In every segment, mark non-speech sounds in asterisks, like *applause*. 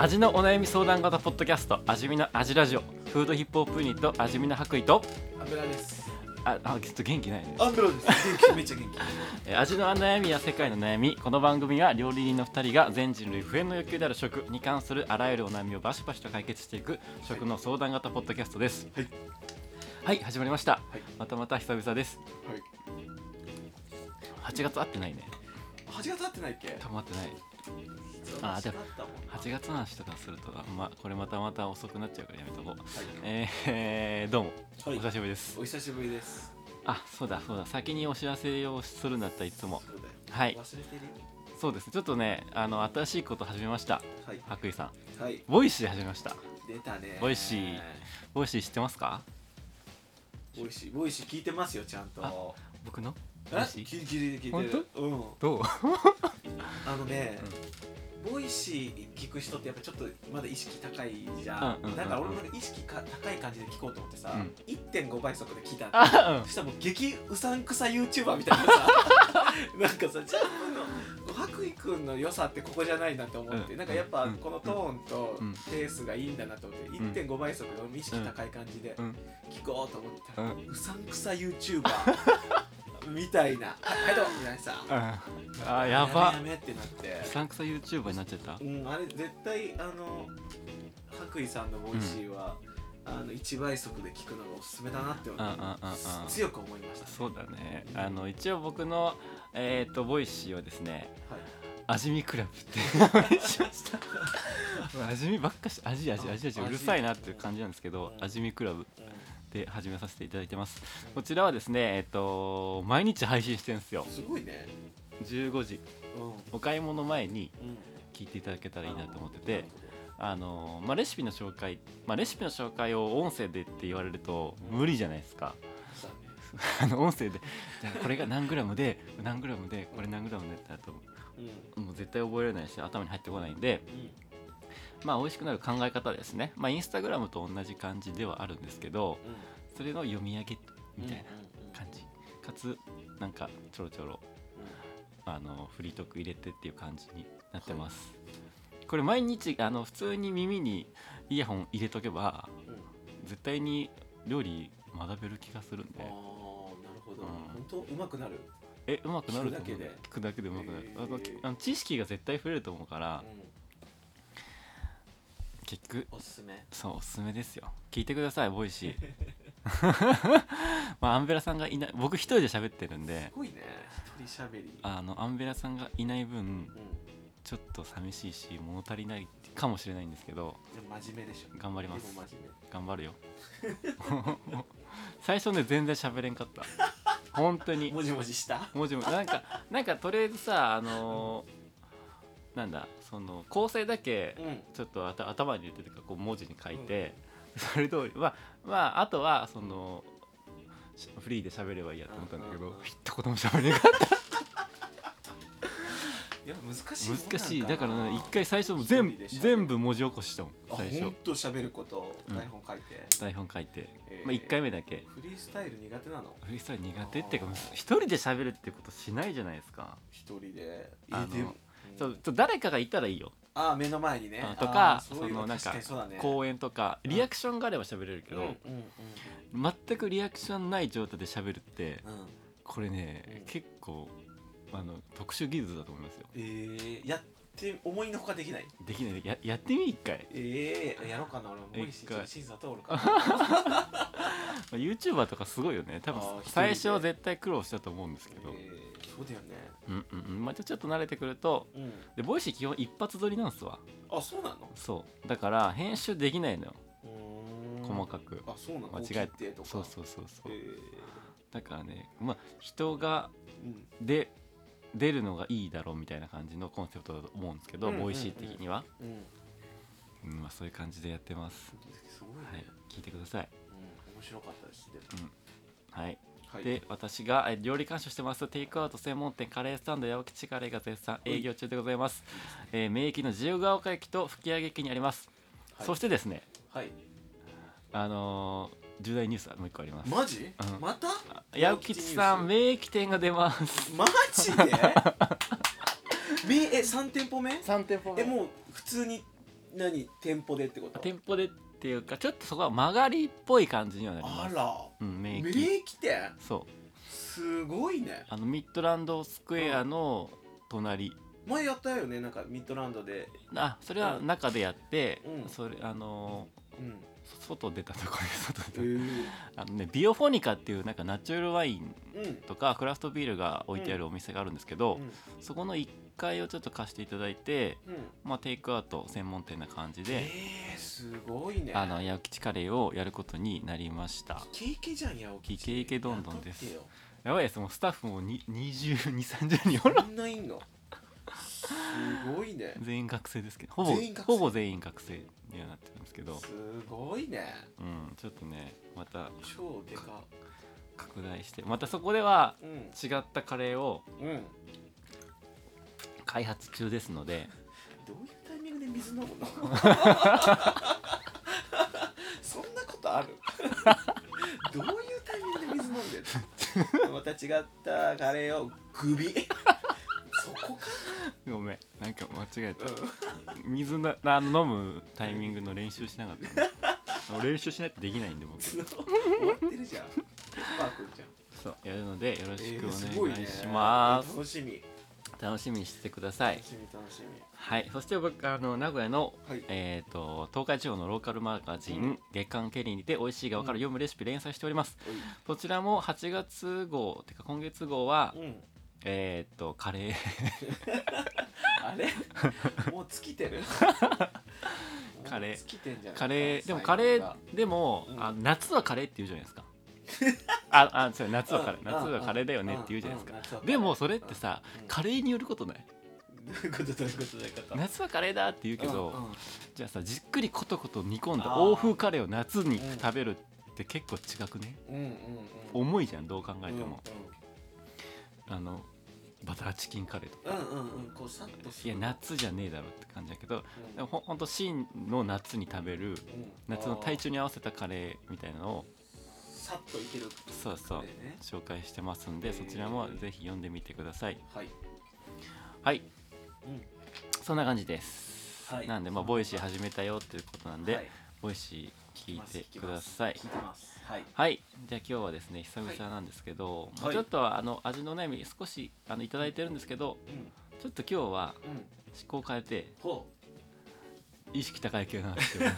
味のお悩み相談型ポッドキャスト味見の味ラジオフードヒップホップユニット味見の白衣とアンベラです。ああちょっと元気ないね。アンベラです。元気めっちゃ元気。*laughs* えー味の悩みや世界の悩みこの番組は料理人の2人が全人類不変の欲求である食に関するあらゆるお悩みをバシバシと解決していく食の相談型ポッドキャストです。はい、はい始まりました、はい。またまた久々です。はい。8月会ってないね。8月会ってないっけ？溜まってないあでも8月の話とかするとまこれまたまた遅くなっちゃうからやめとこう。えーえー *laughs* どうも、はい。お久しぶりです。お久しぶりです。あそうだそうだ。先にお知らせをするんだったらいつも。はい。そうです。ねちょっとねあの新しいこと始めました。はい。白衣さん。はい。ボイシー始めました。出たね。ボイシー。ボイシー知ってますか？ボイシー。ボイシー聞いてますよちゃんと。あ僕の？え？聞い聞いてる聞いてる。うん。どう？*laughs* あのね、ボイシー聞く人ってやっぱちょっとまだ意識高いじゃん,、うんうんうんうん。だから俺も意識か高い感じで聞こうと思ってさ、うん。1.5倍速で聞いたの。あそしたらもう激うさんくさ YouTuber みたいなさ *laughs* なんかさジャンプの白衣くんの良さってここじゃないなと思って、うん。なんかやっぱうん。このトーンとうんペースがいいんだなと思って、ん。1.5倍速で俺も意識高い感じでうん。聞こうと思ったら、ううさんくさ YouTuber *laughs* みたいな「はいどうも」みたいなさあやば。やめやめってなって。うさんくさ YouTuber になっちゃった。うんあれ絶対あの白衣さんのボイシーは、あの1倍速で聞くのがおすすめだなってうんうんうんうん。強く思いました、ね、そうだね。あの一応僕のえっ、とボイシーはですねはい。味見クラブって名前にしました味見ばっかし味味味味。うるさいなっていう感じなんですけどうん。味見クラブ。うんで始めさせていただいてます。こちらはですねえっ、と毎日配信してるんですよ。すごいね。15時。うん。お買い物前にうん。聞いていただけたらいいなと思っててあのまあ、レシピの紹介、まあ、レシピの紹介を音声でって言われると無理じゃないですか。*laughs* あの音声でじゃあこれが何グラムで *laughs* 何グラムでこれ何グラムでってなるとうん。もう絶対覚えられないし頭に入ってこないんでうんまあ美味しくなる考え方ですね。まあインスタグラムと同じ感じではあるんですけどそれの読み上げみたいな感じ。かつなんかちょろちょろあのフリートーク入れてっていう感じになってます、これ毎日あの普通に耳にイヤホン入れとけばうん。うん絶対に料理学べる気がするんで。ああなるほど、うん。本当うまくなる、えうまくなると思う。聞くだけで。聞くだけでうまくなる。あの知識が絶対増えると思うからうん、結局おすすめそうおすすめですよ。聞いてくださいボイシー。*laughs* まあアンベラさんがいない僕一人で喋ってるんですごいね。一人しゃべり。あのアンベラさんがいない分うん。ちょっと寂しいし物足りないかもしれないんですけどでも真面目でしょ。頑張ります。でも真面目。頑張るよ。*laughs* 最初ね全然喋れんかった。本当に。もじもじした？文字もなんかなんかとりあえずさあのーなんだその構成だけうん。ちょっとあた頭に入れてとかこう文字に書いて、*laughs* それ通りまあまああとはそのしフリーで喋ればいいやと思ったんだけどうん。うんうん一言も喋れなかった。*laughs* いや難しい難しい。なだからね一回最初も全部全部文字起こししたもんあ最初。ほんと喋ることうん。台本書いて、台本書いて、えー。まあ、1回目だけ。フリースタイル苦手なの？フリースタイル苦手っていうか一人で喋るってことしないじゃないですか。一人で。あのそうちょ誰かがいたらいいよ。あー目の前にね。あとかあーそういうそのなんか公演とかリアクションがあれば喋れるけど、全くリアクションない状態で喋るってこれね、うん。結構あの特殊技術だと思いますよ。えー、やって思いのほかできない？できない。ややってみ一回、ええやろうかな。俺も無理し一回。審査通るかな *laughs* まあ、YouTuber とかすごいよね。多分最初は絶対苦労したと思うんですけど、えー、そうだよねうんうんうん。まあ、ちょっと慣れてくるとうん。でボイシー基本一発撮りなんすわ。あそうなの？そう。だから編集できないのよ。細かく。あそうなの？間違えて。とか？そうそうそうそう。へだからねまあ人がーうん。で出るのがいいだろうみたいな感じのコンセプトだと思うんですけど、うんうんうん。ボイシー的には、うん。うんまあ、そういう感じでやってます、すごいはい。ね、聞いてください、うん面白かったですではい、はい。で私がえ料理監修してます。テイクアウト専門店カレースタンド八吉カレーが絶賛営業中でございます、えー、名駅の自由が丘駅と吹上駅にあります、はい。そしてですねはい。あのー重大ニュースもう一個あります。マジ？うん。また？八吉さん名駅店が出ます。マジで？*laughs* めえ三店舗目？3店舗えもう普通に何？店舗でってこと？店舗でっていうかちょっとそこは曲がりっぽい感じにはなります。あらうん、名名駅駅店？そう。すごいね。あのミッドランドスクエアの隣、前やったよねなんかミッドランドで。あそれは中でやって、うん。それあのうん。ー外出たところで外え出ー。たあのねビオフォニカっていうなんかナチュラルワインうん。とかクラフトビールが置いてあるお店があるんですけど、うん。そこの1階をちょっと貸していただいて、うん。まあ、テイクアウト専門店な感じで、えー、すごいね。あの八吉カレーをやることになりました。イケイケじゃんやおきイケイケどんどんです。やばいです。もうスタッフもに2230人おらそんないんの？すごいね。*laughs* 全員学生ですけど。ほぼほぼ全員学生にはなってるんですけど、すごいね。うん、ちょっとねまた超でか拡大してまたそこではうん。違ったカレーをうん。開発中ですので。どういうタイミングで水飲むの？*laughs* そんなことある？*laughs* どういうタイミングで水飲んでるの？*laughs* また違ったカレーを首そこかごめんなんか間違えた。うん水なあの飲むタイミングの練習しなかった。の練習しないとできないんで僕。終わってるじゃん。ペッパーくんじゃん。そうやるのでよろしくお願いします,、楽しみ。楽しみにしてください。楽しみ楽しみ。はいそして僕あの名古屋の、はい。えー、と東海地方のローカルマガジン、うん。月刊ケリーにて美味しいが分かる読むレシピ連載しております。おい。そちらも8月号てか今月号は、うんえっ、とカレー。あれ？もう尽きてる？*laughs* カレー。もう尽きてんじゃない？カレー。でもカレがーでも、うん。あ夏はカレーって言うじゃないですか。*laughs* ああそう夏はカレー。うん夏はカレーだよねって言うじゃないですか。うんでもそれってさうんカレーによることない夏はカレーだって言うけど、うんうんじゃあさじっくりコトコト煮込んだ欧風カレーを夏に食べるって結構違くねうんうんうん重いじゃんどう考えても、うあのバターチキンカレーとか、んうんうんうんこうさっといや夏じゃねえだろって感じだけどうん。でもほほんと真の夏に食べるうん。夏の体あ調に合わせたカレーみたいなのをーさっといける。そうそう紹介してますんでそちらもぜひ読んでみてください。はい。はい。うん。そんな感じです、はい。なんでまあボイシー始めたよっていうことなんで、はい。ボイシー聞いてください。はい。はい。じゃあ今日はですね久々なんですけど、まあはいちょっとあの味の悩み少しあのいただいてるんですけどうん。ちょっと今日はうん。趣向を変えてほ意識高い系なんですけどう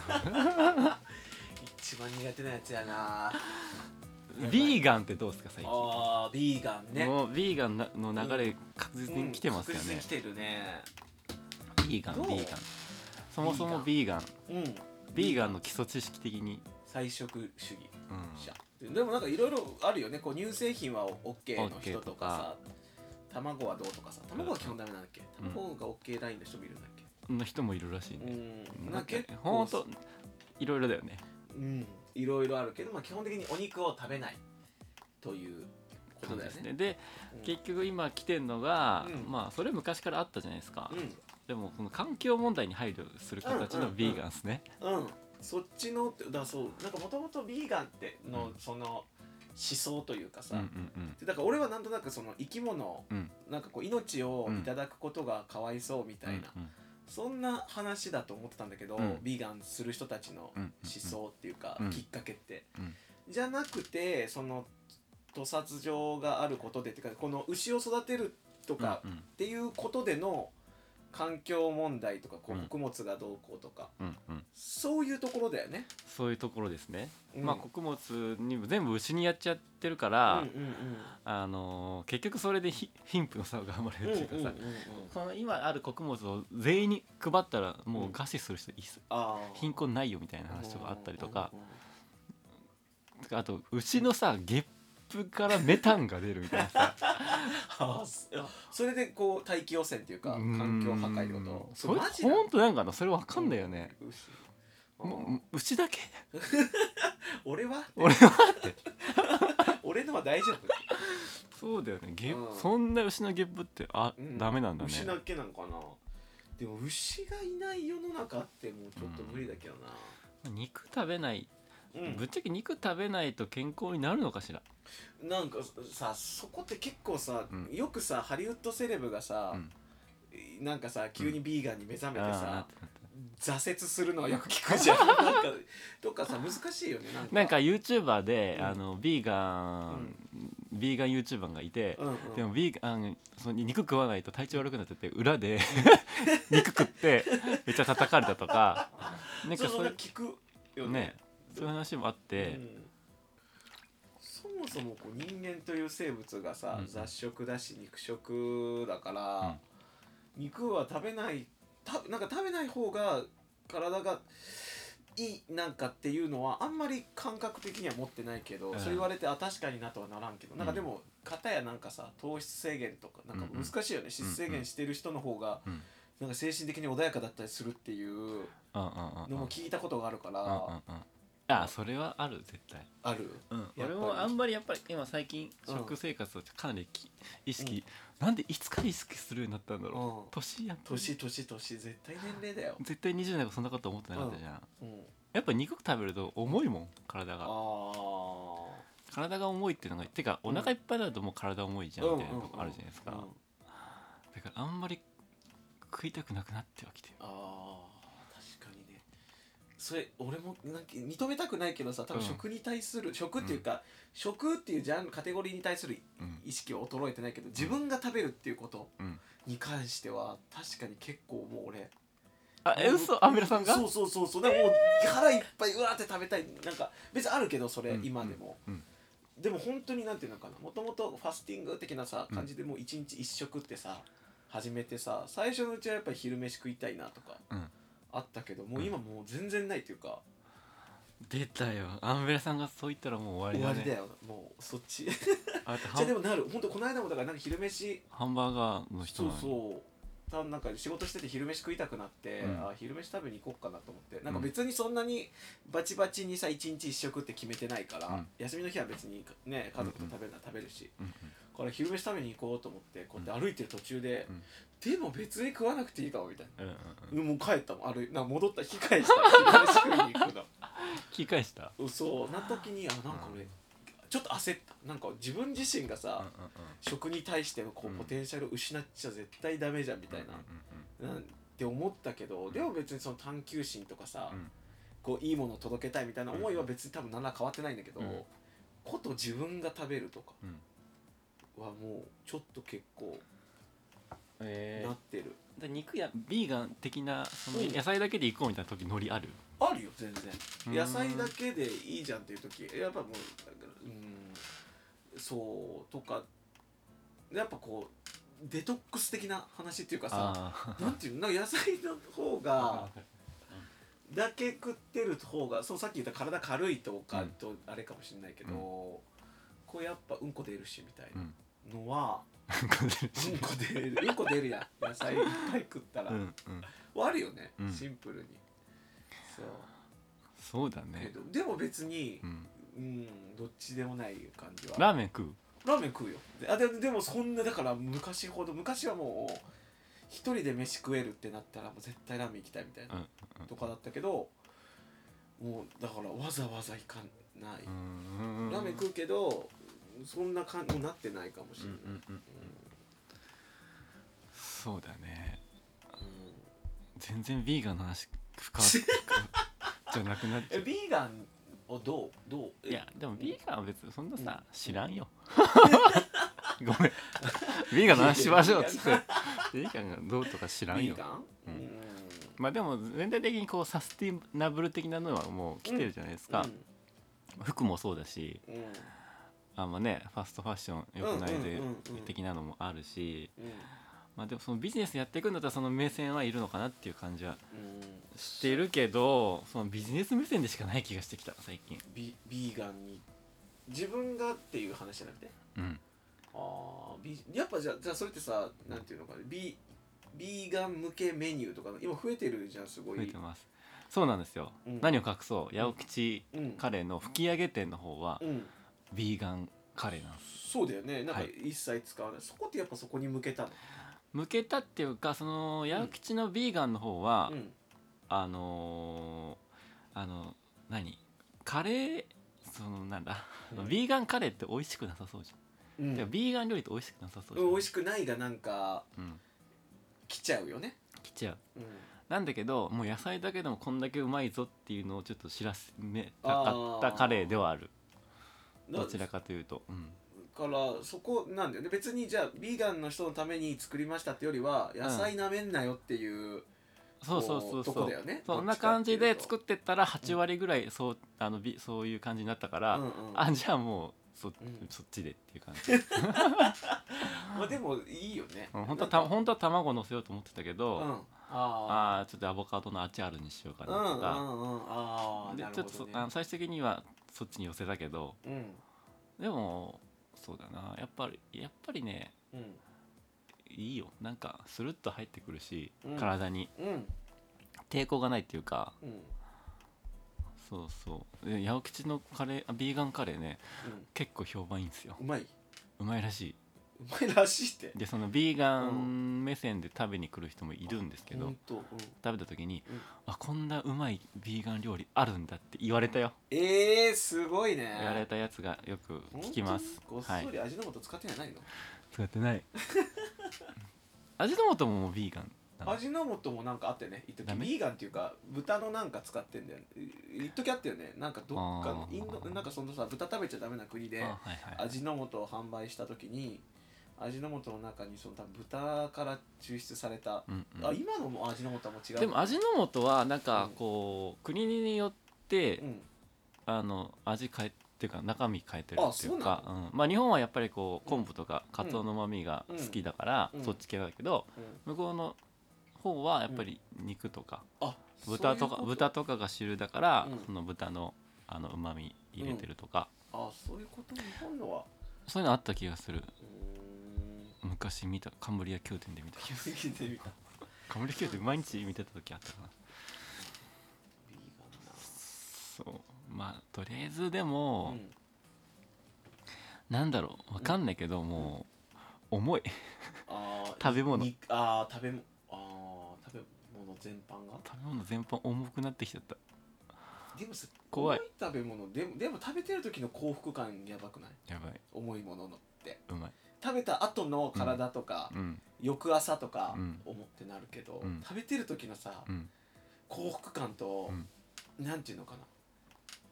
一番苦手なやつやな。ビーガンってどうですか最近？あービーガンね。もうビーガンなの流れ確実に来てますよね。うん来、てるね。ビーガンビーガン。そもそもビーガン。うんビーガンの基礎知識的に、菜食主義うん。者でもなんかいろいろあるよね。こう乳製品は OK の人とかさ卵はどうとかさ卵は基本ダメなんだっけ？うん。卵が OK ラインの人もいるんだっけ？そん。な人もいるらしいね、うん。なんんかほんといろいろだよね。うん。いろいろあるけどまあ基本的にお肉を食べないということだよね。ね。でうん。結局今来てるのが、うん。まあそれ昔からあったじゃないですか、うんでもこの環境問題に配慮する形のビーガンですね、うん、そっちのってだそう。なんかもともとビーガンっての、うんその思想というかさ、うんうんでだから俺はなんとなくその生き物、うん。なんかこう命をいただくことがかわいそうみたいな、うんそんな話だと思ってたんだけど、うん。ビーガンする人たちのうんうん思想っていうか、うん。きっかけって、うん。じゃなくてその屠殺場があることでっていうかこの牛を育てるとかうん。っていうことでの環境問題とかこううん。穀物がどうこうとか、うんうん。そういうところだよね。そういうところですね、うん。まあ穀物にも全部牛にやっちゃってるかうんら、うん。あのー結局それでひ貧富の差が生まれうんるっていうかさ、うんうんうんうん。その今ある穀物を全員に配ったらもう餓死する人いっす。あー。貧困ないよみたいな話とかあったりとか、かあと牛のさゲップからメタンが出るみたいなさ。あそそれでこう大気汚染っていうか環境破壊ってことそれマジなの本当なんかなそれわかんないよね、う牛だけ？*laughs* 俺は？俺はって。*laughs* 俺のは大丈夫。そうだよね。ゲッうん。そんな牛のゲップってあ、うん。ダメなんだね。牛だけなのかな。でも牛がいない世の中ってもうちょっと無理だけど肉食べない、なうん、ぶっちゃけ肉食べないと健康になるのかしら？なんかさそこって結構さ、うん。よくさハリウッドセレブがさ、うん。なんかさ急にビーガンに目覚めてさあ、挫折するのはよく聞くじゃん。*laughs* なんかとかさ難しいよねなんか。なんか YouTuber で、うん。あのビーガン、ビーガン YouTuber がいて、うんうん。でもビーガンその肉食わないと体調悪くなってて裏で *laughs* 肉食ってめっちゃ叩かれたとか。*laughs* なんかそうそそうういう聞くよね。ねそういう話もあって、うん。そもそもこう人間という生物がさ、うん。雑食だし肉食だから、肉は食べないたなんか食べない方が体がいいなんかっていうのはあんまり感覚的には持ってないけど、うん。そう言われてあ確かになとはならんけど、なんかうん。でも片やなんかさ糖質制限とかなんかうん。うん難しいよね、脂質制限してる人の方が、うん。なんか精神的に穏やかだったりするっていううんうんうんうん。のも聞いたことがあるから、うんうんうんあそれはある絶対。ある？うん、俺もあんまりやっぱり今最近う。ん食生活をかなりき意識、なんでいつから意識するようになったんだろう、うん。年やん年年年。絶対年齢だよ、絶対20代がそんなこと思ってなかったじゃん、うん、やっぱ肉食べると重いもん体あが。あ体が重いっていうのがてかお腹いっぱいになるともう体重いじゃんみたいなとこあるじゃないですか、うん。だからあんまり食いたくなくなってはきてる。あー。確かにねそれ俺もなんか認めたくないけどさ多分うん。食に対する、食っていうか、食っていうジャンルカテゴリーに対するうん。意識は衰えてないけど自分が食べるっていうことうん。に関しては確かに結構もう俺あえ嘘？アメラさんが？そうそうそうそう。でももう腹いっぱいうわーって食べたいなんか別にあるけどそれ、うん。今でも、うん。でも本当になんていうのかなもともとファスティング的なさうん。感じでもう一日一食ってさ始めてさ最初のうちはやっぱり昼飯食いたいなとか。うんあったけどもう今もう全然ないっていうか、出たよ。アンベラさんがそう言ったらもう終わりだね。終わりだよ。もうそっち。*laughs* じあゃあでもなる。本当この間もだからなんか昼飯。ハンバーガーの人そうなのにそう。多分なんか仕事してて昼飯食いたくなって、うん。あ昼飯食べに行こうかなと思って。なんか別にそんなにバチバチにさ一日一食って決めてないから、うん。休みの日は別にね家族と食べるなら食べるし、うんうん。だから昼飯食べに行こうと思ってこうやって歩いてる途中で、うん。でも別に食わなくていいかもみたいうんうんうん。な、もう帰ったもん。歩いな戻った引き返した。昼飯食いに行くの。聞き返した？そうな時にあなんか俺、ちょっと焦った。なんか自分自身がさ、食に対してのこううん。ポテンシャルを失っちゃ絶対ダメじゃんみたいな、なんて思ったけど、でも別にその探求心とかさ、うん。こういいものを届けたいみたいな思いは別に多分何ら変わってないんだけど、うん。こと自分が食べるとかうんはもうちょっと結構えなってる、で肉やビーガン的なそのうん。野菜だけでいこうみたいな時ノリある？あるよ全然。うん。野菜だけでいいじゃんっていう時やっぱもううんそうとかやっぱこうデトックス的な話っていうかさあなんていうの？なんか野菜の方が *laughs* だけ食ってる方がそうさっき言った体軽いとかとあれかもしれないけど、うんこうやっぱうんこ出るしみたいうん。なのは、うんこ出るうんこ出る。やん。野菜いっぱい食ったら、うんうん。あるよね、うん。シンプルに。そう。そうだけねどでも別にうん。うんどっちでもない感じは。ラーメン食う？ラーメン食うよ。であででもそんなだから昔ほど昔はもう一人で飯食えるってなったらもう絶対ラーメン行きたいみたいな、うんうん。とかだったけどもうだからわざわざ行かない、うん。ラーメン食うけどそんな感じになってないかもしれない、うんうんうんそうだね。全然ビーガンの話深深じゃなくなっちゃう。*laughs* えビーガンをどう？どう？え？いやでもビーガンは別にそんなさ知らんよ。*laughs* ごめん。ビーガンの話しましょうっつって。ビーガンがどうとか知らんよ。ビーガン？うん。うん。まあでも全体的にこうサスティナブル的なのはもう来てるじゃないですか、服もそうだし。うんうんあんまねファストファッション良くないでうんうんうんうん。的なのもあるしうん。まあでもそのビジネスやっていくんだったらその目線はいるのかなっていう感じはうん。してるけどそのビジネス目線でしかない気がしてきた最近。ビビーガンに自分がっていう話じゃなくて？うん。ああビやっぱじゃあじゃあそれってさなんていうのかなビビーガン向けメニューとか今増えてるじゃんすごい。増えてます。そうなんですよ、うん。何を隠そう。八百吉うん。カレーの吹き上げ店の方はうんビーガンカレーなんです。そうだよね。なんかはい。一切使わない、そこってやっぱそこに向けたの？向けたっていうかその八百吉のビーガンの方は、うん。あのーあの何？カレー？そのなんだ、うん。ビーガンカレーって美味しくなさそうじゃん、うん。でもビーガン料理って美味しくなさそうじゃん、うん美味しくないがなんかうん。来ちゃうよね。来ちゃう。うん。なんだけどもう野菜だけでもこんだけうまいぞっていうのをちょっと知らせめたかったカレーではある。などちらかというと、うん、からそこなんだよね。別にじゃあビーガンの人のために作りましたってよりは野菜なめんなよっていう、そうそうそうとそう。こだよね。そんな感じでっ作ってったら8割ぐらいそうあのびそういう感じになったから、うんうん。あじゃあもうそ,、ん。そっちでっていう感じ。*laughs* まあでもいいよね。うん本当はなんか。た本当は卵乗せようと思ってたけど、うん。あああちょっとアボカドのアチャールにしようかあうんうんうんなとか、ああでなるほど、ね、ちょっとそあの最終的にはそっちに寄せたけどうんでもそうだな。やっぱりやっぱりねうんいいよ。なんかスルッと入ってくるし、うん体に。うん抵抗がないっていうかうんそうそう。で八百吉のカレーあビーガンカレーね結構評判いいんですよ。うまい。うまいらしうまいらしいって。いでそのビーガン目線で食べに来る人もいるんですけど、うん。食べた時に、うん。あこんなうまいビーガン料理あるんだって言われたよ、えー、すごいね。言われたやつがよく聞きます。ごっそり味の素使ってないの、使ってない。*laughs* 味の素もビーガン味の素もなんかあったよね一時ビーガンっていうか豚のなんか使ってんだよね。一時あったよね。なんかどっかのインドなんかそのさ豚食べちゃダメな国で味の素を販売した時に味の素の中にその豚から抽出された、うんうん。あ今のも味の素も違うでも味の素はなんかこう、国によって、うん。あの味変えっていうか中身変えてるっていうかううん。まあ、日本はやっぱりこう昆布とかカツオのうまみが好きだから、うん。そっち系だけどうん。向こうの方はやっぱり肉とか、あ豚とか豚とかが主流だから、うん。その豚のあのうまみ入れてるとか、あそういうこと？日本のは。そういうのあった気がする昔見たカンブリア宮殿で見た。カンブリア宮殿毎日見てた時あったかな。そう。まあとりあえずでも、うん。なんだろう。わかんないけど、もう重い。*laughs* 食べ物。にあー食べ物あー食べ物全般が？食べ物全般重くなってきちゃった。でもさ怖い食べ物。でもでも食べてる時の幸福感やばくない？やばい。重いもののって。うまい食べた後の体とか、うん。翌朝とかうん。思ってなるけど、うん。食べてる時のさ、うん。幸福感と、うん。なんていうのかな。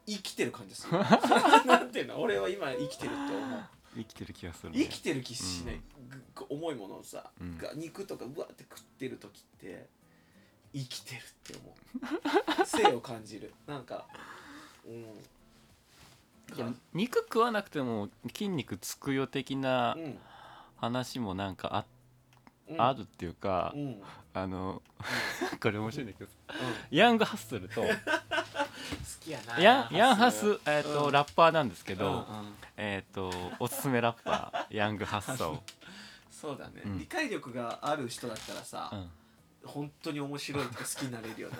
生きてる感じする。*laughs* *laughs* なんていうの？俺は今生きてるって思う。生きてる気がする、生きてる気しない、ぐぐ重いものをさ、うん。が肉とかうわって食ってる時って生きてるって思う。*laughs* 生を感じる。なんかうん肉食わなくても筋肉つくよ的なうん。話もなんかあ,、うん。あるっていうか、うん。うん。あのこれ面白いんだけどうん。ヤングハッスルと好きやな。ヤンヤンハス、えーとうん。ラッパーなんですけけど、えっ、とおすすめラッパーヤングハッソ *laughs* そうだね、うん。理解力がある人だったらさー、う、ん、本当に面白いとか好きになれるよな。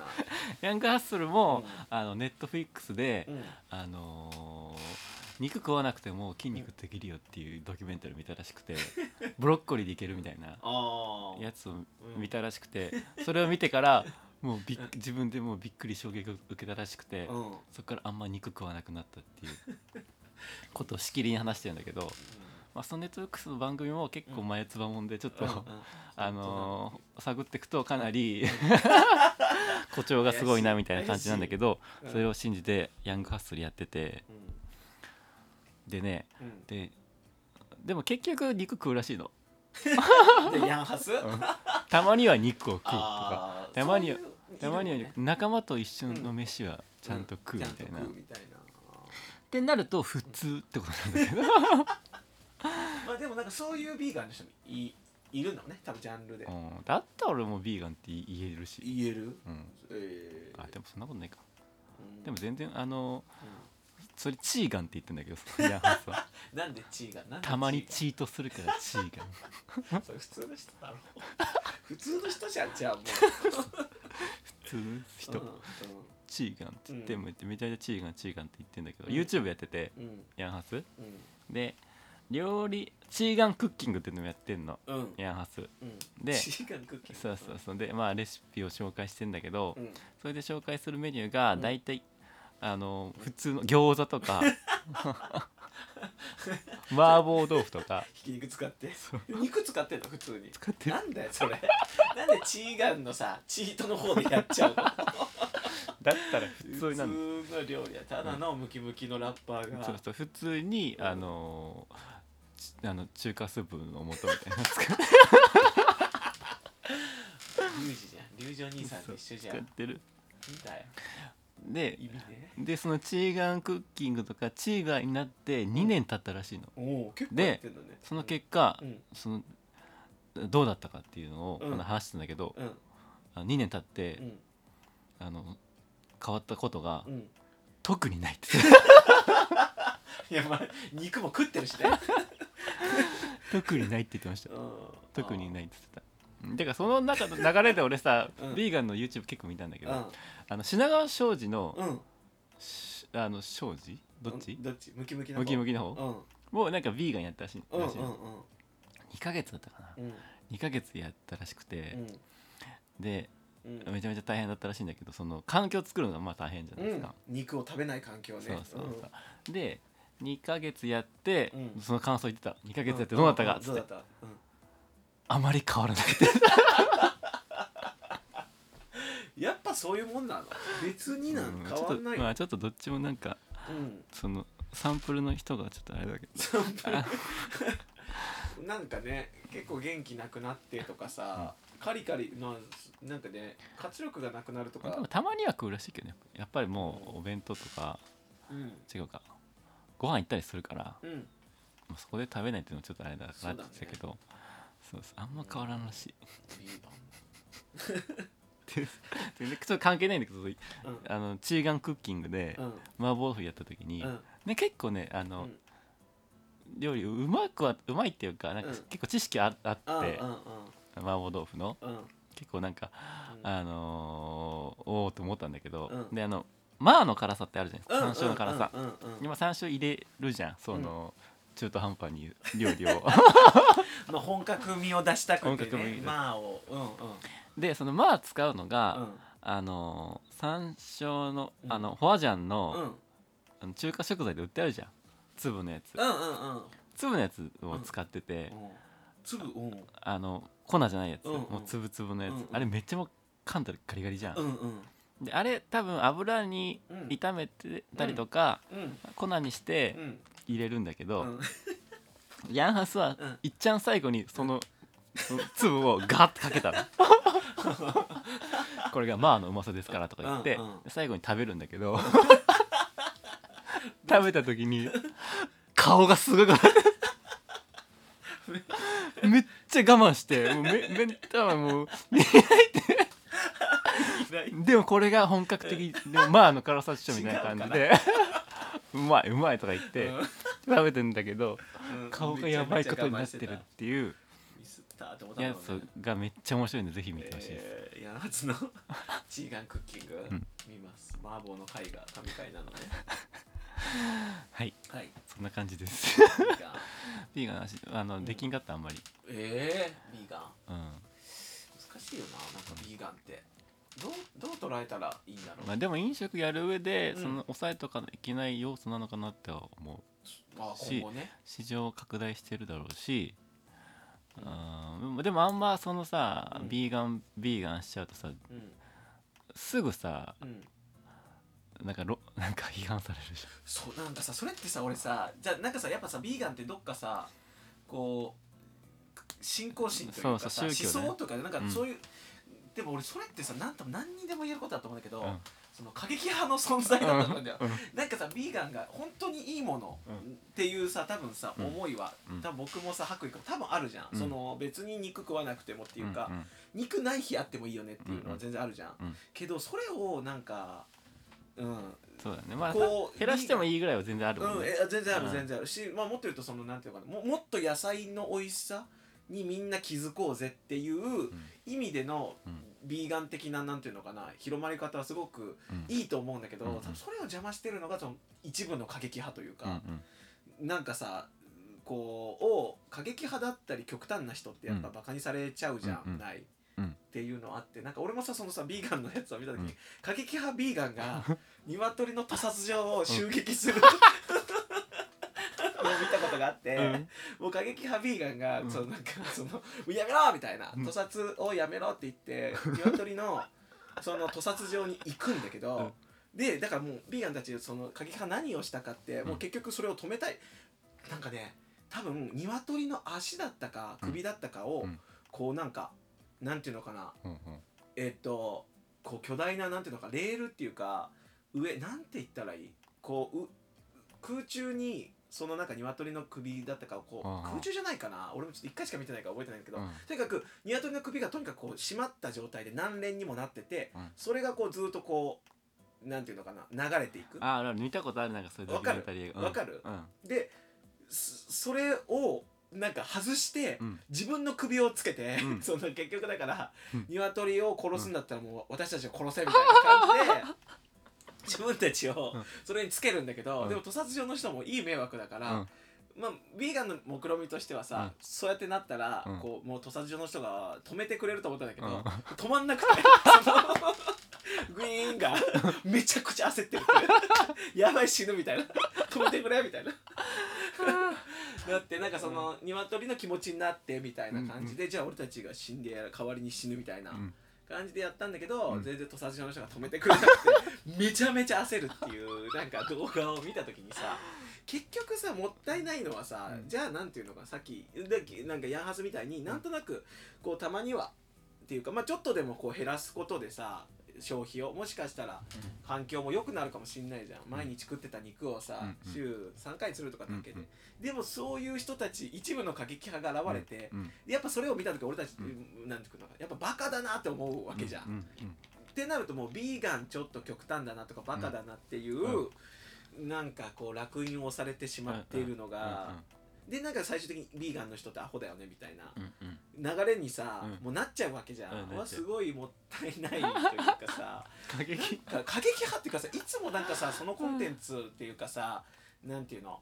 *laughs* ヤングハッスルも、うん。あのネットフリックスで、うん。あのー肉食わなくても筋肉できるよっていうドキュメンタリーを見たらしくて *laughs* ブロッコリーでいけるみたいなやつを見たらしくてそれを見てからもうびっ自分でもうびっくり衝撃を受けたらしくてうん。そこからあんま肉食わなくなったっていうことをしきりに話してるんだけど、まあ、そのネットフリックスの番組も結構前つばもんでちょっと、うんうんあのー探っていくとかなり *laughs* 誇張がすごいなみたいな感じなんだけどそれを信じてヤングハッスルやってて。でねうん。ででも結局肉食うらしいの。*laughs* ヤンハス？たまには肉を食うとかたまにはたまには仲間と一緒の飯はちゃんと食うみたいな、ってなると普通ってことなん。だけどもなんかそういうビーガンの人もいいるのね多分ジャンルで。うん。だったら俺もビーガンって言えるし、言える？うん、えー。あでもそんなことないか。うん。でも全然あのそれチーガンって言ってんだけどそのヤンハスは。*laughs* なんでチーがなんでたまにチチートするからチーガン。*laughs* それ普通の人だろ。普通の人じゃんじゃあもう。*laughs* 普通の人、うんチーガンって言って、うん。めめちゃめちゃチーガンチーガンって言ってんだけど、うん。YouTube やっててうん。ヤンハス。うん。で料理チーガンクッキングっていうのもやってんの。うん。うんヤンハス。うん。でチーガンクッキーそうそうそう。でまあレシピを紹介してんだけど、うん。それで紹介するメニューがうん。大体、あの普通の餃子とか *laughs* 麻婆豆腐とか。ひき肉使って。肉使ってんの普通に。使ってる。なんだよそれ。なんでチーガンのさチートの方でやっちゃうの？*laughs* だったら普普通なの通の料理や。ただのムキムキのラッパーが、そうそう。普通にあのちあの中華スープの素みたいなの使ってリュウジじゃん。リュウジお兄さんと一緒じゃん。使ってる。見たよ。で意味ね。でそのチーガンクッキングとかチーガンになって2年経ったらしいの。おお結構でやってんだね。その結果、うん。そのどうだったかっていうのを、うん。あの話してたんだけど、うん。あの2年経って、うん。あの変わったことが、うん。特にないって。*laughs* いやまあ肉も食ってるしね *laughs* 特にないって言ってました。うん。特にないって言ってた。うんてかその中の流れで俺さ、*laughs* うん。ビーガンの YouTube 結構見たんだけど、うん。あの品川庄司の、うん。しあの庄司？どっち、どっち？ムキムキのムキムキキの方、うん。もうなんかビーガンやったらしい,、らしいのうん。うんうん2ヶ月だったかな、うん。2ヶ月やったらしくて、でうん。めちゃめちゃ大変だったらしいんだけどその環境を作るのがまあ大変じゃないですか、肉を食べない環境ね。そうそうそう、で2ヶ月やって、うん。その感想言ってた。2ヶうん月やってどうなったかっつって、あまり変わらないって。*laughs* やっぱそういうもんなの？別になんうんか変わんないよ。ちょっとまあちょっとどっちもなんかうん。そのサンプルの人がちょっとあれだけど。*laughs* なんかね結構元気なくなってとかさ、カリカリのなんかね活力がなくなるとか。たまには食うらしいけどね。やっぱりもうお弁当とかうん。違うかご飯行ったりするからうん。まあそこで食べないっていうのはちょっとあれだなって言ってたけどそうそうあんま変わらんらしい。ちょっと関係ないんだけどバンあのチーガンクッキングでうん。麻婆豆腐やった時に、うん。うんね、結構ねあの、うん。料理うまくはうまいっていうかなんかうん。結構知識ああって、うんうん麻婆豆腐の。うん。うん結構なんか、うん。あのー、おおと思ったんだけど、うん。であのマーの辛さってあるじゃないですか。山椒の辛さ、うんうんうん。今山椒入れるじゃん。その、中途半端に料理を。*laughs* まあ本格味を出したくてね。まあをうんうん。でそのマー使うのが、うん。あのー山椒のうん。あのホアジャンうの,、ん。あの中華食材で売ってあるじゃん。粒のやつ、うんうんうん。粒のやつを使ってて、うん。粒うん。あの粉じゃないやつ、うんうん。もう粒々のやつ、うんうん。あれめっちゃもう噛んだらガリガリじゃん、うんうんであれ多分油にうん。炒めてたりとか、うん。粉にしてうん。入れるんだけど、うん。*laughs* ヤンハスはうん。いっちゃん最後にその粒をガッてかけたの。*laughs* これがマーのうまさですからとか言って、最後に食べるんだけど。*laughs* 食べた時に顔がすごくめっちゃ。我慢してもうめめ多分もう見えないってでもこれが本格的。でもマーの辛さっしょみたいな感じで。うまいうまいとか言って食べてんだけどうん。顔がやばいことになってるっていう。やつがめっちゃ面白いんでぜひ見てほしいです、えー、いや夏の *laughs* チーガンクッキング、うん。見ます。麻婆の貝が神回なので *laughs* はい。はい。そんな感じです。ビーガン。あの、うん。できんかったあんまり。えー、ビーガン。うん。難しいよななんかビーガンってどうどう捉えたらいいんだろう、まあ、でも飲食やる上で、うん。その抑えとかいけない要素なのかなっては思う。まあし今後ね。市場拡大してるだろうし、うん、でもあんまそのさ、うん。ビーガンビーガンしちゃうとさうん。すぐさうん。なんかろ *laughs* なんか批判されるじそうなんかさそれってさ俺さじゃあなんかさやっぱさビーガンってどっかさこう信仰心というかさそうそう宗教ね。思想とかなんかうんそういう、でも俺それってさなんとも何にでも言えることだと思うんだけど、ゃん、その過激派の存在だと思うんだよ、うん。なんかさビーガンが本当にいいものうん。っていうさ多分さ、うん。思いはうん。多分僕もさ白衣君多分あるじゃん、うん。その別に肉食わなくてもっていうか、肉ない日あってもいいよねっていうのは全然あるじゃん、うん。けどそれをなんかうん。そうだね。まあこう減らしてもいいぐらいは全然あるもんうん、ねえ全然あるうん。全然ある。し、まあ、もっと言うとそのなんていうのかな。ももっと野菜の美味しさにみんな気づこうぜっていう意味でのうん。ビーガン的ななんていうのかな広まり方はすごくうん。いいと思うんだけど、うん多分それを邪魔してるのがその一部の過激派といううんか、なんかさこうを過激派だったり極端な人ってやっぱうん。バカにされちゃうじゃない、うんっていうのあってなんか俺もさそのさビーガンのやつを見た時に、うん。過激派ビーガンが *laughs* 鶏の屠殺場を襲撃する、*laughs* があって、うん。もう過激派ビーガンが、うん。そのなんかその「やめろ!」みたいな「うん屠殺をやめろ」って言って鶏の *laughs* その屠殺場に行くんだけど、でだからもうビーガンたちその過激派何をしたかって、ん。もう結局それを止めたい。なんかね多分鶏の足だったか首だったかを、うん。こうなんかなんていうのかなえっとこう巨大ななんていうのかレールっていうか上なんて言ったらいい？こうう空中にそのなんか鶏の首だったかをこう空中じゃないかな？俺もちょっと一回しか見てないから覚えてないけど、うん。とにかく鶏の首がとにかくこう締まった状態で何連にもなってて、うん。それがこうずっとこうなんていうのかな？流れていく。ああ見たことある？なんかそういうドキュメンタリー。映画わかる。うん。でそそれをなんか外して、うん。自分の首をつけて、うん。*laughs* その結局だから、うん。鶏を殺すんだったらもう私たちを殺せみたいな感じで自分たちをうん。それにつけるんだけど、うん。でも屠殺場の人もいい迷惑だから、うん。まあビーガンの目論見としてはさ、うん。そうやってなったら、うん。こうもう屠殺場の人が止めてくれると思ったんだけど、うん。止まんなくてグイーンがめちゃくちゃ焦ってる。やばい死ぬみたいな。止めてくれみたいな。だってなんかその鶏の気持ちになってみたいな感じで、じゃあ俺たちが死んでやる代わりに死ぬみたいなうん。感じでやったんだけど、うん。全然屠殺場の人が止めてくれなくてめちゃめちゃ焦るっていうなんか動画を見た時にさ *laughs* 結局さもったいないのはさ、うん。じゃあなんていうのかさっきでなんかヤンハスみたいになんとなくこうたまにはっていうかまあちょっとでもこう減らすことでさ消費をもしかしたら環境も良くなるかもしんないじゃん。毎日食ってた肉をさ、うん週3回するとかだけで、うんうん。でもそういう人たち一部の過激派が現れて、うんやっぱそれを見た時俺たち、うなんていうのかなやっぱバカだなって思うわけじゃん。うんうんってなるともうビーガンちょっと極端だなとかバカだなっていう、なんかこう楽印を押されてしまっているのが、でなんか最終的にビーガンの人ってアホだよねみたいな。うんうん。流れにさ、うん。もうなっちゃうわけじゃん、うんすごいもったいないというかさ *laughs* 過激。か過激派っていうかさいつもなんかさそのコンテンツっていうかさ、なんていうの？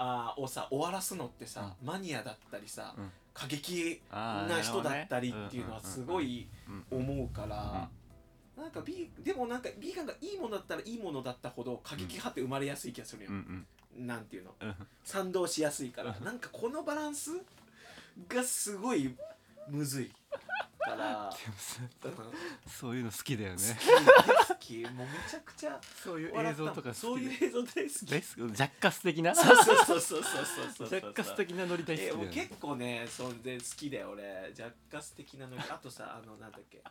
あーをさ終わらすのってさ、マニアだったりさ、うん。過激な人だったりっていうのはすごいうんうん思うから、なんかビーでもなんかビーガンがいいものだったらいいものだったほど過激派って生まれやすい気がするよ、うんうん。なんていうの？うん。賛同しやすいから。うん。なんかこのバランスがすごいむずいから。そういうの好きだよね。好きもうめちゃくちゃそういう映像とかそう好き。でいう映像大好き。大好き。ジャッカス的な？そうそうそうそうそうそうそうジャッカス的なノリ大好きえもうだよね結構ねそれで好きだよ俺。ジャッカス的なのあとさあのなんだっけ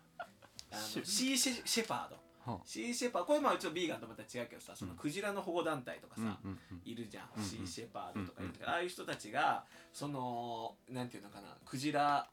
シシーシェシェパード。はシーシェパードこれまあちょっとビーガンとまた違うけどさそのクジラの保護団体とかさ、うんいるじゃん、うんうんシーシェパードとかいるけど、うんああいう人たちがそのなんていうのかなクジラ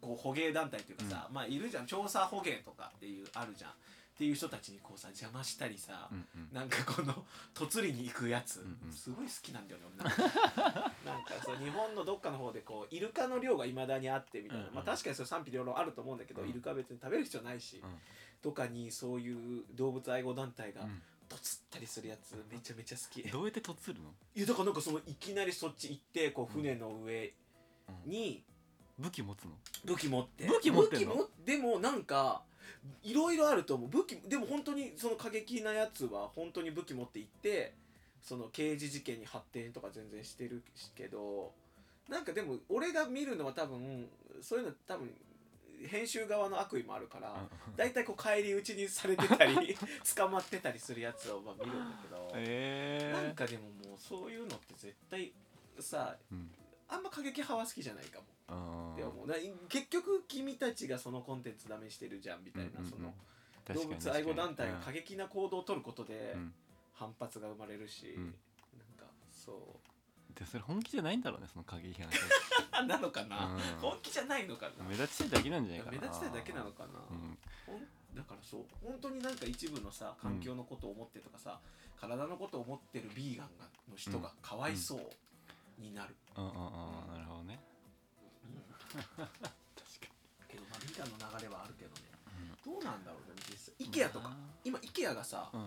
こう捕鯨団体っていうかさ、まあいるじゃん。調査捕鯨とかっていうあるじゃんっていう人たちにこうさ邪魔したりさ、うんうん。なんかこの嫁りに行くやつ、うんうん。すごい好きなんだよね俺なんか。*laughs* なんかそう日本のどっかの方でこうイルカの量がいまだにあってみたいな、うんうん。まあ確かにそれ賛否両論あると思うんだけど、うん。イルカは別に食べる必要ないし、うん。とかにそういう動物愛護団体がうん。とつったりするやつめちゃめちゃ好き。どうやってとつるの？いやだからなんかそのいきなりそっち行ってこう船の上に武器持つの？武器持って。武器持ってでもなんかいろいろあると思う。武器でも本当にその過激なやつは本当に武器持って行ってその刑事事件に発展とか全然してるけどなんかでも俺が見るのは多分そういうの多分編集側の悪意もあるからだいたいこう返り討ちにされてたり *laughs* 捕まってたりするやつをまあ見るんだけど。ええなんかでももうそういうのって絶対さうん。あんま過激派は好きじゃないかもあって思うな結局君たちがそのコンテンツダメしてるじゃんみたいな、その動物愛護団体が過激な行動を取ることでうん。反発が生まれるし、うん。なんかそう。でそれ本気じゃないんだろうねその過激な人 *laughs* なのかな、うん。本気じゃないのかな？目立ちたいだけなんじゃないかな。目立ちたいだけなのかな、うん。だからそう。本当になんか一部のさ環境のことを思ってとかさ、体のことを思ってるビーガンがの人がかわいそうになる、うん。うん。うん。なるほどねけどまあビーガンの流れはあるけどね、どうなんだろうね実際。IKEA とか。今 IKEA がさ、うん。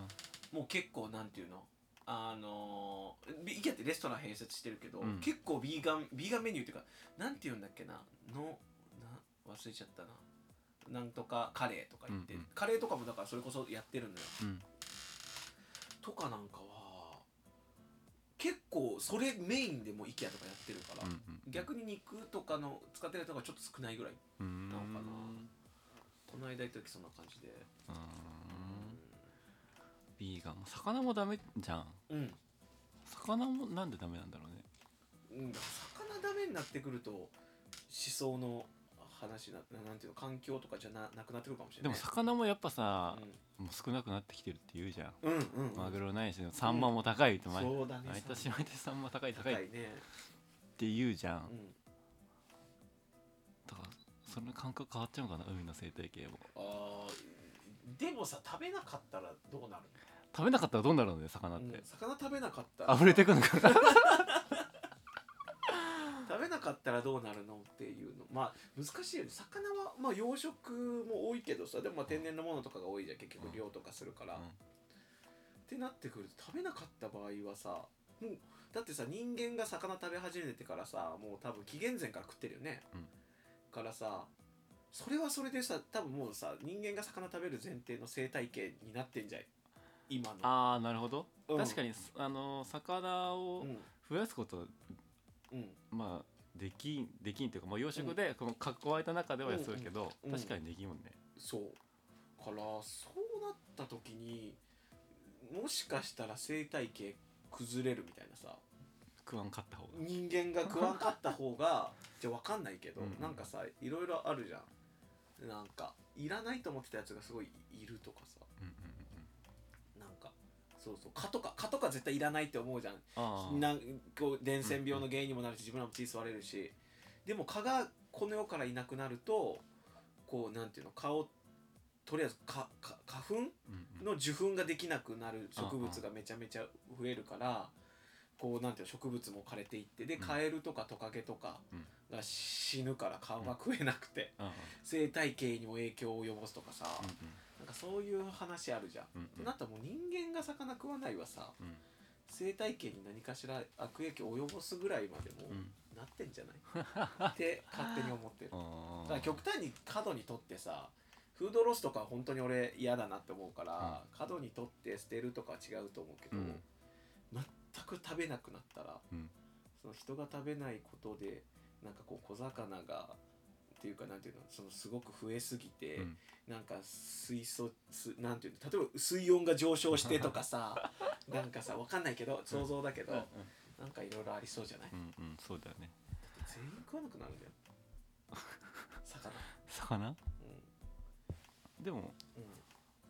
もう結構なんていうの？あのー、IKEA ってレストラン併設してるけど、うん。結構ビーガンビーガンメニューっていうかなんていうんだっけな？のな忘れちゃったな。なんとかカレーとか言って、うんうん。カレーとかもだからそれこそやってるのよ。うん。とかなんかは結構それメインでも IKEA とかやってるから、うんうん逆に肉とかの使ってる人がちょっと少ないぐらいうんなのかな。この間行った時そんな感じで。うん。ビーガン。魚もダメじゃん。うん、魚もなんでダメなんだろうね。うん、だから魚ダメになってくると思想の話ななんていうの環境とかじゃななくなってくるかもしれでもない魚もやっぱさ、もう少なくなってきてるって言うじゃん。うん、うんうん。うんマグロないしサンマも高いって毎そうだね。毎年毎年サンマ高い高高いいっねて言うじゃん。うん。だからその感覚変わっちゃうのかな海の生態系も。あーでもさ食べなかったらどうなる食べなかったらどうなるのね魚っうん。て、魚食べなかったら溢れてくのかな *laughs* ったらどうなるのっていうの。まあ難しいよね。魚はまあ養殖も多いけどさでもまあ天然のものとかが多いじゃん。結局漁とかするから、うん。ってなってくると食べなかった場合はさもうだってさ人間が魚食べ始めてからさもう多分紀元前から食ってるよね、うん。からさそれはそれでさ多分もうさ人間が魚食べる前提の生態系になってんじゃん。今の。ああなるほど、うん。確かにあの魚をうん。増やすこと、うん。まあできんできんっていうか、まあ、養殖でこの囲えた中ではするけど、うん。確かにできんもんね、そう。からそうなった時にもしかしたら生態系崩れるみたいなさ食わんかった方が。人間が食わんかった方がじゃあ分かんないけど、うん。なんかさいろいろあるじゃん。なんかいらないと思ってたやつがすごいいるとかさうんうんうんなんかそうそう。蚊とか蚊とか絶対いらないって思うじゃん。ああ。なんこう伝染病の原因にもなるし自分らも血吸われるし。でも蚊がこの世からいなくなるとこうなんていうの蚊をとりあえず蚊蚊花粉の受粉ができなくなる植物がめちゃめちゃ増えるからこうなんていうの植物も枯れていってでうん。カエルとかトカゲとかうん。が死ぬから顔が食えなくて生態系にも影響を及ぼすとかさ。うんなんかそういう話あるじゃん。うんってなったらもう人間が魚食わないはさうん。生態系に何かしら悪影響を及ぼすぐらいまでもうん。なってんじゃない？*laughs* って勝手に思ってる。あだから極端に過度にとってさフードロスとかは本当に俺嫌だなって思うから、過度にとって捨てるとかは違うと思うけど、うん。全く食べなくなったら、うん。その人が食べないことでなんかこう小魚がっていうかなんていうのそのすごく増えすぎて、うん。なんか水素すなんていうの例えば水温が上昇してとかさ *laughs* なんかさわかんないけど想像だけど、うん。なんかいろいろありそうじゃない、うんうん。そうだよね。全員食わなくなるんだよ魚。魚？*laughs* うでもんうん。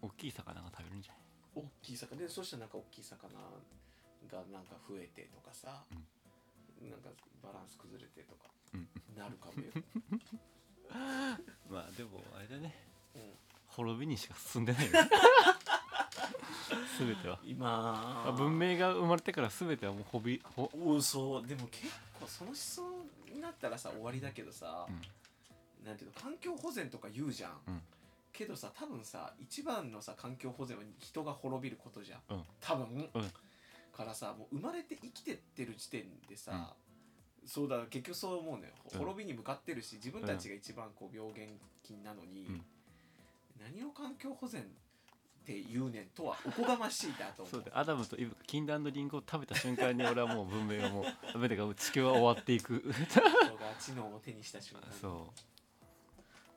大きい魚が食べるんじゃない？大きい魚。でそしたらなんか大きい魚がなんか増えてとかさ、なんかバランス崩れてとかうん。なるかもよ、*laughs* *laughs* まあでもあれだね。うん、滅びにしか進んでない *laughs* 全ては。今文明が生まれてから全てはもうほびほおそうでも結構その思想になったらさ終わりだけどさ、うん。なんていうの環境保全とか言うじゃん、うん。けどさ多分さ一番のさ環境保全は人が滅びることじゃん、うん。多分、うん。からさもう生まれて生きてってる時点でさ、そうだ結局そう思うのよ、うん。滅びに向かってるし自分たちが一番こう病原菌なのに、うん。何を環境保全って言うねんとはおこがましいだと思う。そうだよ。アダムとイブが禁断のリンゴを食べた瞬間に俺はもう文明がもう全てが地球は終わっていく。人が知能を手にした瞬間に。そ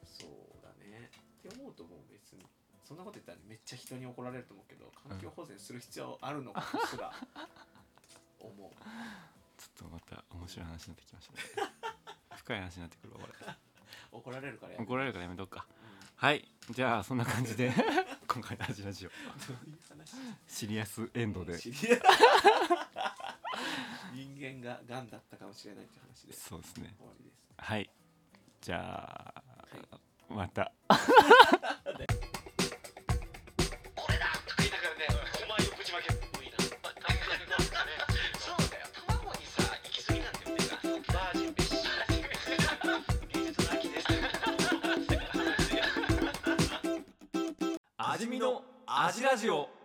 そうだね。って思うともう別にそんなこと言ったらめっちゃ人に怒られると思うけど環境保全する必要あるのかすら思う *laughs* とまた面白い話になってきましたね。*laughs* 深い話になってくるわこ *laughs* 怒られるかられやめ怒られるからやめとくか。うん。はい。じゃあそんな感じで *laughs* 今回のラジラジオ。どういう話？シリアスエンドで。知り合い人間が癌だったかもしれないって話で。すそうですね。終わりです。はい。じゃあ、はい。また味見の味ラジオ。